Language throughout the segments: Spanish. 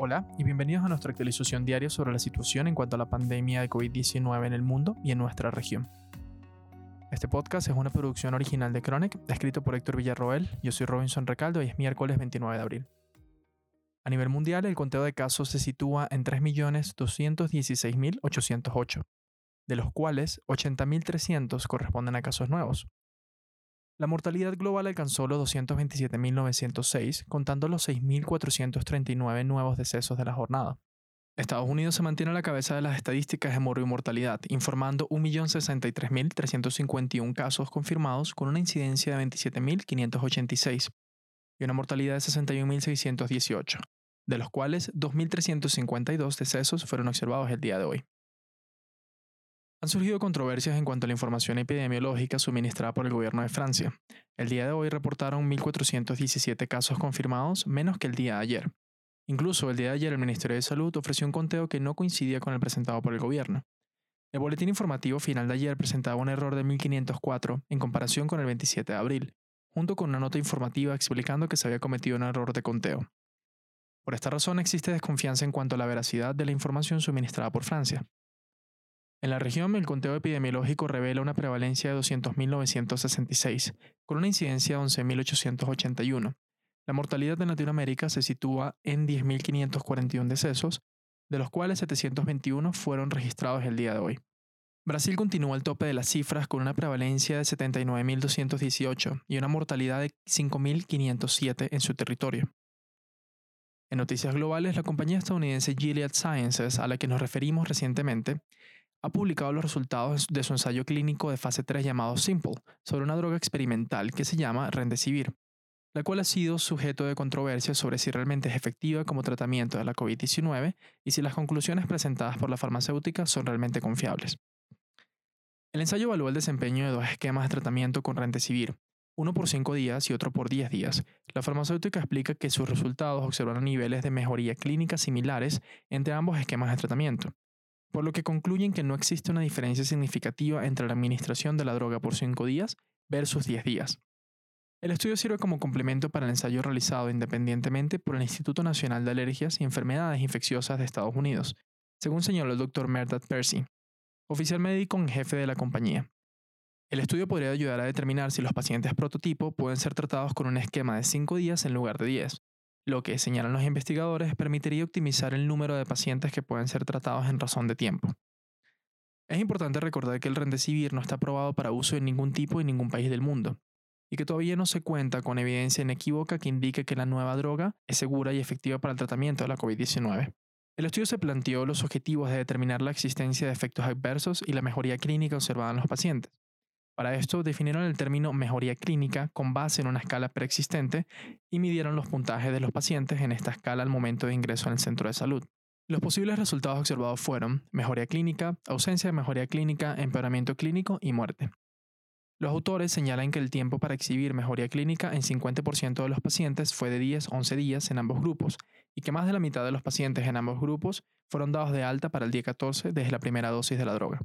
Hola y bienvenidos a nuestra actualización diaria sobre la situación en cuanto a la pandemia de COVID-19 en el mundo y en nuestra región. Este podcast es una producción original de Chronic, escrito por Héctor Villarroel. Yo soy Robinson Recaldo y es miércoles 29 de abril. A nivel mundial, el conteo de casos se sitúa en 3.216.808, de los cuales 80.300 corresponden a casos nuevos. La mortalidad global alcanzó los 227.906, contando los 6.439 nuevos decesos de la jornada. Estados Unidos se mantiene a la cabeza de las estadísticas de mortalidad, informando 1.063.351 casos confirmados con una incidencia de 27.586 y una mortalidad de 61.618, de los cuales 2.352 decesos fueron observados el día de hoy. Han surgido controversias en cuanto a la información epidemiológica suministrada por el gobierno de Francia. El día de hoy reportaron 1.417 casos confirmados, menos que el día de ayer. Incluso el día de ayer el Ministerio de Salud ofreció un conteo que no coincidía con el presentado por el gobierno. El boletín informativo final de ayer presentaba un error de 1504 en comparación con el 27 de abril, junto con una nota informativa explicando que se había cometido un error de conteo. Por esta razón existe desconfianza en cuanto a la veracidad de la información suministrada por Francia. En la región, el conteo epidemiológico revela una prevalencia de 200.966, con una incidencia de 11.881. La mortalidad en Latinoamérica se sitúa en 10.541 decesos, de los cuales 721 fueron registrados el día de hoy. Brasil continúa al tope de las cifras con una prevalencia de 79.218 y una mortalidad de 5.507 en su territorio. En noticias globales, la compañía estadounidense Gilead Sciences, a la que nos referimos recientemente, ha publicado los resultados de su ensayo clínico de fase 3 llamado Simple sobre una droga experimental que se llama Rendesivir, la cual ha sido sujeto de controversia sobre si realmente es efectiva como tratamiento de la COVID-19 y si las conclusiones presentadas por la farmacéutica son realmente confiables. El ensayo evaluó el desempeño de dos esquemas de tratamiento con Rendesivir, uno por 5 días y otro por 10 días. La farmacéutica explica que sus resultados observaron niveles de mejoría clínica similares entre ambos esquemas de tratamiento por lo que concluyen que no existe una diferencia significativa entre la administración de la droga por 5 días versus 10 días. El estudio sirve como complemento para el ensayo realizado independientemente por el Instituto Nacional de Alergias y Enfermedades Infecciosas de Estados Unidos, según señaló el Dr. Merdad Percy, oficial médico en jefe de la compañía. El estudio podría ayudar a determinar si los pacientes prototipo pueden ser tratados con un esquema de 5 días en lugar de 10, lo que, señalan los investigadores, permitiría optimizar el número de pacientes que pueden ser tratados en razón de tiempo. Es importante recordar que el Rendesivir no está aprobado para uso en ningún tipo en ningún país del mundo, y que todavía no se cuenta con evidencia inequívoca que indique que la nueva droga es segura y efectiva para el tratamiento de la COVID-19. El estudio se planteó los objetivos de determinar la existencia de efectos adversos y la mejoría clínica observada en los pacientes, para esto definieron el término mejoría clínica con base en una escala preexistente y midieron los puntajes de los pacientes en esta escala al momento de ingreso en el centro de salud. Los posibles resultados observados fueron mejoría clínica, ausencia de mejoría clínica, empeoramiento clínico y muerte. Los autores señalan que el tiempo para exhibir mejoría clínica en 50% de los pacientes fue de 10-11 días en ambos grupos y que más de la mitad de los pacientes en ambos grupos fueron dados de alta para el día 14 desde la primera dosis de la droga.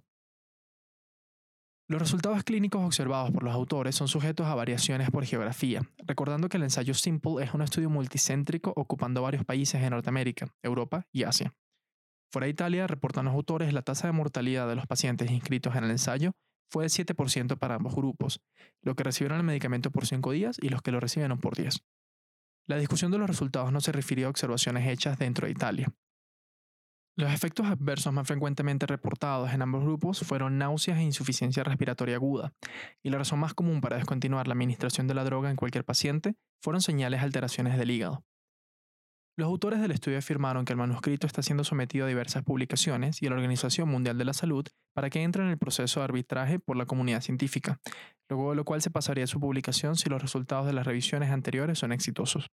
Los resultados clínicos observados por los autores son sujetos a variaciones por geografía, recordando que el ensayo Simple es un estudio multicéntrico ocupando varios países en Norteamérica, Europa y Asia. Fuera de Italia, reportan los autores, la tasa de mortalidad de los pacientes inscritos en el ensayo fue de 7% para ambos grupos, los que recibieron el medicamento por 5 días y los que lo recibieron por 10. La discusión de los resultados no se refirió a observaciones hechas dentro de Italia, los efectos adversos más frecuentemente reportados en ambos grupos fueron náuseas e insuficiencia respiratoria aguda, y la razón más común para descontinuar la administración de la droga en cualquier paciente fueron señales de alteraciones del hígado. Los autores del estudio afirmaron que el manuscrito está siendo sometido a diversas publicaciones y a la Organización Mundial de la Salud para que entre en el proceso de arbitraje por la comunidad científica, luego de lo cual se pasaría a su publicación si los resultados de las revisiones anteriores son exitosos.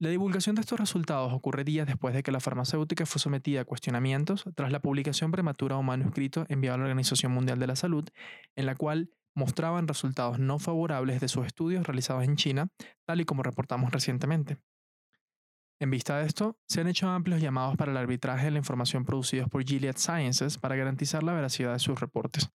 La divulgación de estos resultados ocurre días después de que la farmacéutica fue sometida a cuestionamientos tras la publicación prematura de manuscrito enviado a la Organización Mundial de la Salud, en la cual mostraban resultados no favorables de sus estudios realizados en China, tal y como reportamos recientemente. En vista de esto, se han hecho amplios llamados para el arbitraje de la información producidos por Gilead Sciences para garantizar la veracidad de sus reportes.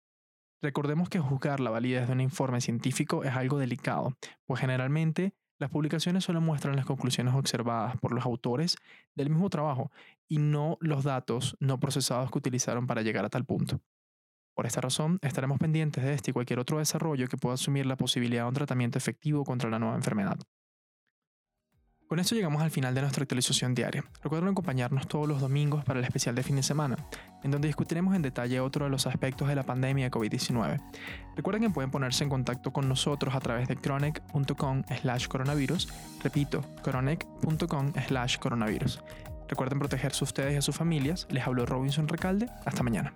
Recordemos que juzgar la validez de un informe científico es algo delicado, pues generalmente Las publicaciones solo muestran las conclusiones observadas por los autores del mismo trabajo y no los datos no procesados que utilizaron para llegar a tal punto. Por esta razón, estaremos pendientes de este y cualquier otro desarrollo que pueda asumir la posibilidad de un tratamiento efectivo contra la nueva enfermedad. Con esto llegamos al final de nuestra actualización diaria. Recuerden acompañarnos todos los domingos para el especial de fin de semana, en donde discutiremos en detalle otro de los aspectos de la pandemia de COVID-19. Recuerden que pueden ponerse en contacto con nosotros a través de chronic.com slash coronavirus. Repito, chronic.com slash coronavirus. Recuerden protegerse ustedes y a sus familias. Les habló Robinson Recalde. Hasta mañana.